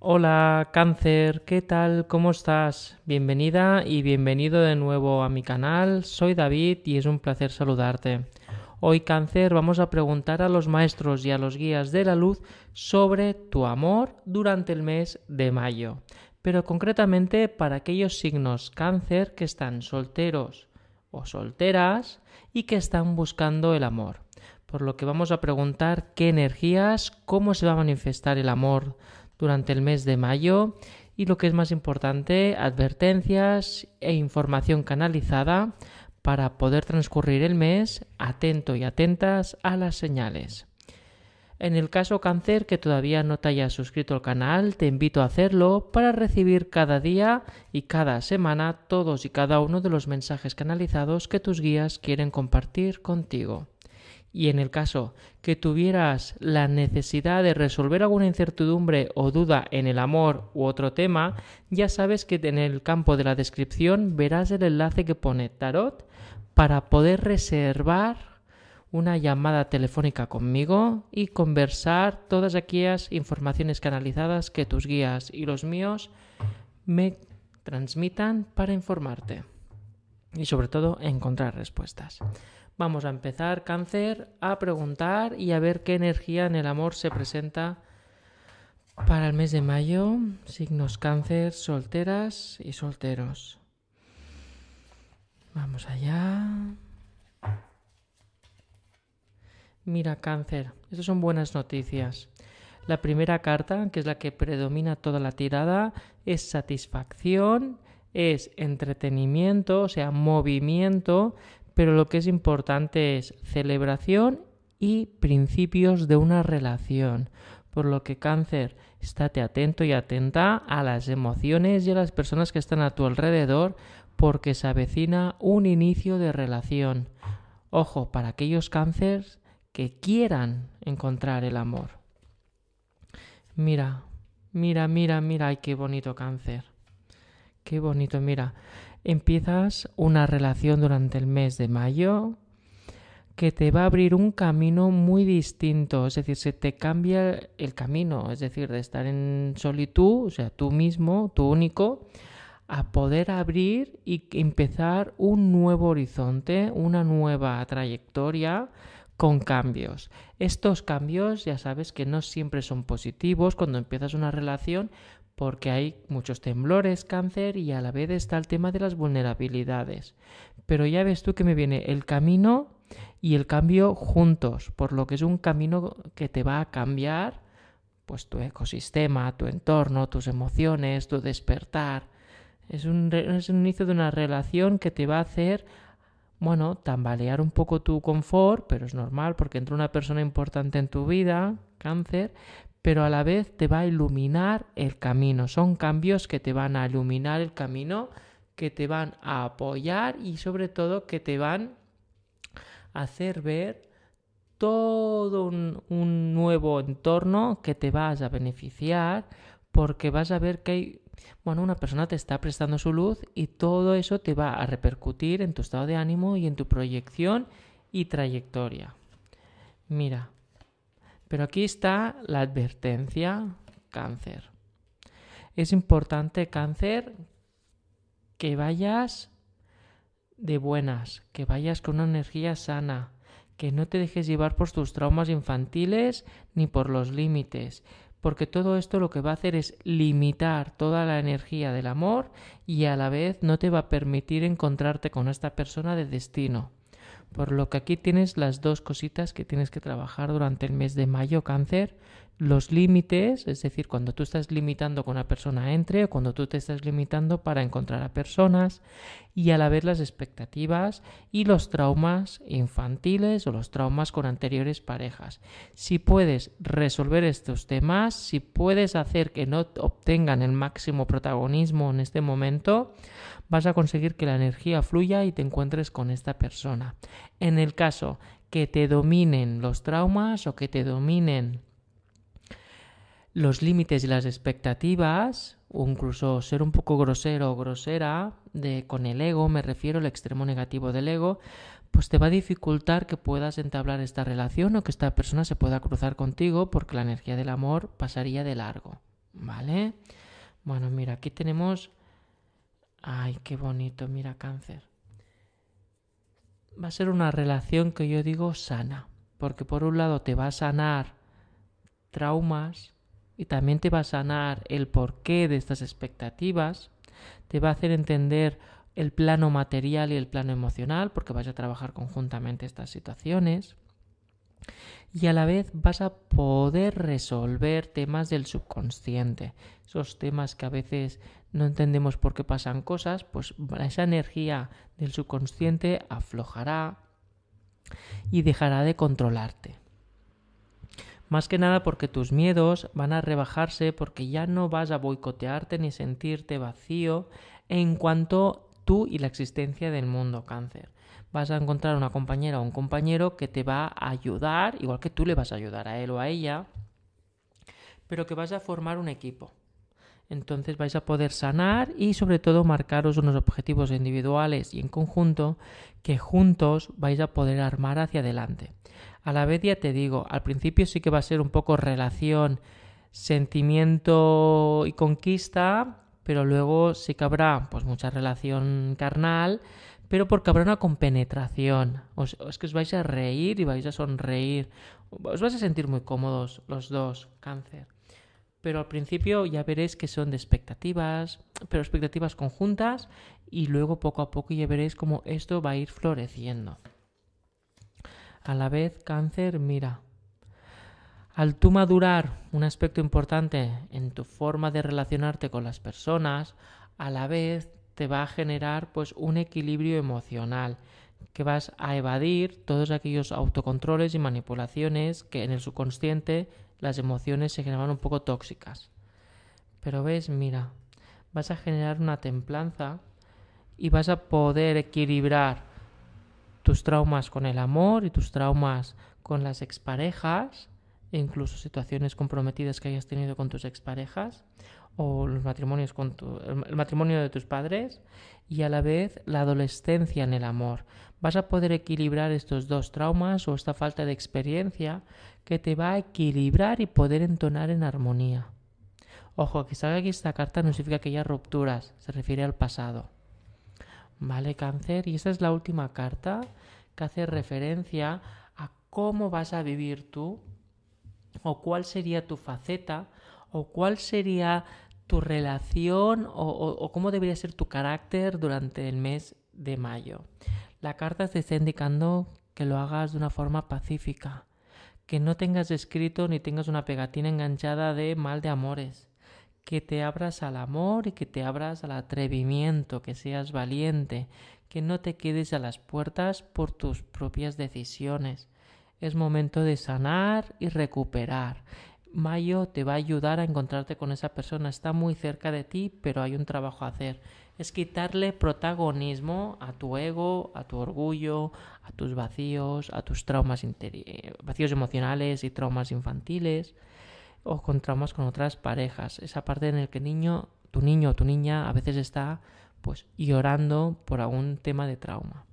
Hola cáncer, ¿qué tal? ¿Cómo estás? Bienvenida y bienvenido de nuevo a mi canal. Soy David y es un placer saludarte. Hoy cáncer vamos a preguntar a los maestros y a los guías de la luz sobre tu amor durante el mes de mayo, pero concretamente para aquellos signos cáncer que están solteros o solteras y que están buscando el amor. Por lo que vamos a preguntar qué energías, cómo se va a manifestar el amor durante el mes de mayo y lo que es más importante, advertencias e información canalizada para poder transcurrir el mes atento y atentas a las señales. En el caso cáncer que todavía no te hayas suscrito al canal, te invito a hacerlo para recibir cada día y cada semana todos y cada uno de los mensajes canalizados que tus guías quieren compartir contigo. Y en el caso que tuvieras la necesidad de resolver alguna incertidumbre o duda en el amor u otro tema, ya sabes que en el campo de la descripción verás el enlace que pone tarot para poder reservar una llamada telefónica conmigo y conversar todas aquellas informaciones canalizadas que tus guías y los míos me transmitan para informarte y sobre todo encontrar respuestas. Vamos a empezar, cáncer, a preguntar y a ver qué energía en el amor se presenta para el mes de mayo. Signos cáncer, solteras y solteros. Vamos allá. Mira, cáncer, estas son buenas noticias. La primera carta, que es la que predomina toda la tirada, es satisfacción, es entretenimiento, o sea, movimiento, pero lo que es importante es celebración y principios de una relación. Por lo que cáncer, estate atento y atenta a las emociones y a las personas que están a tu alrededor porque se avecina un inicio de relación. Ojo, para aquellos cánceres que quieran encontrar el amor. Mira, mira, mira, mira, ay, qué bonito cáncer. Qué bonito, mira empiezas una relación durante el mes de mayo que te va a abrir un camino muy distinto, es decir, se te cambia el camino, es decir, de estar en solitud, o sea, tú mismo, tú único, a poder abrir y empezar un nuevo horizonte, una nueva trayectoria con cambios. Estos cambios ya sabes que no siempre son positivos cuando empiezas una relación porque hay muchos temblores, cáncer y a la vez está el tema de las vulnerabilidades. Pero ya ves tú que me viene el camino y el cambio juntos, por lo que es un camino que te va a cambiar pues tu ecosistema, tu entorno, tus emociones, tu despertar. Es un, inicio de una relación que te va a hacer bueno, tambalear un poco tu confort, pero es normal porque entra una persona importante en tu vida, cáncer, pero a la vez te va a iluminar el camino. Son cambios que te van a iluminar el camino, que te van a apoyar y sobre todo que te van a hacer ver todo un, nuevo entorno que te vas a beneficiar porque vas a ver que hay, bueno, una persona te está prestando su luz y todo eso te va a repercutir en tu estado de ánimo y en tu proyección y trayectoria. Mira, pero aquí está la advertencia cáncer. Es importante cáncer que vayas de buenas, que vayas con una energía sana, que no te dejes llevar por tus traumas infantiles ni por los límites, porque todo esto lo que va a hacer es limitar toda la energía del amor y a la vez no te va a permitir encontrarte con esta persona de destino. Por lo que aquí tienes las dos cositas que tienes que trabajar durante el mes de mayo, cáncer. Los límites, es decir, cuando tú estás limitando con una persona entre o cuando tú te estás limitando para encontrar a personas y a la vez las expectativas y los traumas infantiles o los traumas con anteriores parejas. Si puedes resolver estos temas, si puedes hacer que no obtengan el máximo protagonismo en este momento, vas a conseguir que la energía fluya y te encuentres con esta persona. En el caso que te dominen los traumas o que te dominen los límites y las expectativas, o incluso ser un poco grosero o grosera de, con el ego, me refiero al extremo negativo del ego, pues te va a dificultar que puedas entablar esta relación o que esta persona se pueda cruzar contigo porque la energía del amor pasaría de largo. ¿vale? Bueno, mira, aquí tenemos... Ay, qué bonito, mira, cáncer. Va a ser una relación que yo digo sana, porque por un lado te va a sanar traumas y también te va a sanar el porqué de estas expectativas, te va a hacer entender el plano material y el plano emocional, porque vas a trabajar conjuntamente estas situaciones y a la vez vas a poder resolver temas del subconsciente, esos temas que a veces no entendemos por qué pasan cosas, pues esa energía del subconsciente aflojará y dejará de controlarte. Más que nada porque tus miedos van a rebajarse porque ya no vas a boicotearte ni sentirte vacío en cuanto tú y la existencia del mundo cáncer vas a encontrar una compañera o un compañero que te va a ayudar, igual que tú le vas a ayudar a él o a ella, pero que vas a formar un equipo. Entonces vais a poder sanar y sobre todo marcaros unos objetivos individuales y en conjunto que juntos vais a poder armar hacia adelante. A la vez ya te digo, al principio sí que va a ser un poco relación, sentimiento y conquista, pero luego sí que habrá pues mucha relación carnal, pero porque habrá una compenetración. Os, es que os vais a reír y vais a sonreír. Os vais a sentir muy cómodos los dos, cáncer. Pero al principio ya veréis que son de expectativas, pero expectativas conjuntas y luego poco a poco ya veréis cómo esto va a ir floreciendo. A la vez, cáncer, mira, al tú madurar un aspecto importante en tu forma de relacionarte con las personas, a la vez te va a generar pues un equilibrio emocional que vas a evadir todos aquellos autocontroles y manipulaciones que en el subconsciente las emociones se generaban un poco tóxicas. Pero ves, mira, vas a generar una templanza y vas a poder equilibrar tus traumas con el amor y tus traumas con las exparejas incluso situaciones comprometidas que hayas tenido con tus exparejas o los matrimonios con el matrimonio de tus padres y a la vez la adolescencia en el amor. Vas a poder equilibrar estos dos traumas o esta falta de experiencia que te va a equilibrar y poder entonar en armonía. Ojo, que salga aquí esta carta no significa que haya rupturas, se refiere al pasado. Vale, cáncer, y esta es la última carta que hace referencia a cómo vas a vivir tú o cuál sería tu faceta o cuál sería tu relación o, cómo debería ser tu carácter durante el mes de mayo. La carta te está indicando que lo hagas de una forma pacífica, que no tengas escrito ni tengas una pegatina enganchada de mal de amores, que te abras al amor y que te abras al atrevimiento, que seas valiente, que no te quedes a las puertas por tus propias decisiones. Es momento de sanar y recuperar. Mayo te va a ayudar a encontrarte con esa persona. Está muy cerca de ti, pero hay un trabajo a hacer. Es quitarle protagonismo a tu ego, a tu orgullo, a tus vacíos, a tus traumas vacíos emocionales y traumas infantiles o con traumas con otras parejas. Esa parte en la que niño, tu niño o tu niña a veces está pues llorando por algún tema de trauma.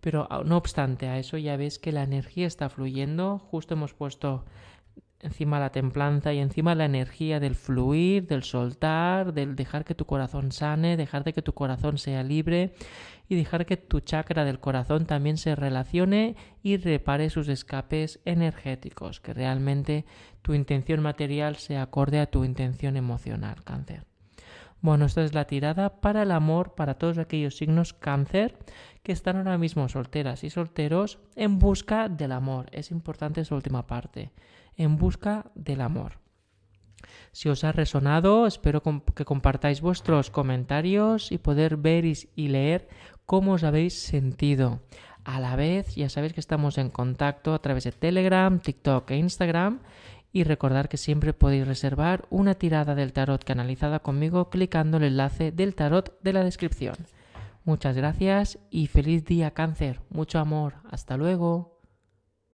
Pero no obstante a eso ya ves que la energía está fluyendo. Justo hemos puesto encima la templanza y encima la energía del fluir, del soltar, del dejar que tu corazón sane, dejar de que tu corazón sea libre y dejar que tu chakra del corazón también se relacione y repare sus escapes energéticos, que realmente tu intención material se acorde a tu intención emocional, cáncer. Bueno, esta es la tirada para el amor para todos aquellos signos cáncer que están ahora mismo solteras y solteros en busca del amor. Es importante esa última parte en busca del amor. Si os ha resonado, espero que compartáis vuestros comentarios y poder ver y leer cómo os habéis sentido. A la vez, ya sabéis que estamos en contacto a través de Telegram, TikTok e Instagram. Y recordar que siempre podéis reservar una tirada del tarot canalizada conmigo clicando el enlace del tarot de la descripción. Muchas gracias y feliz día cáncer. Mucho amor. Hasta luego.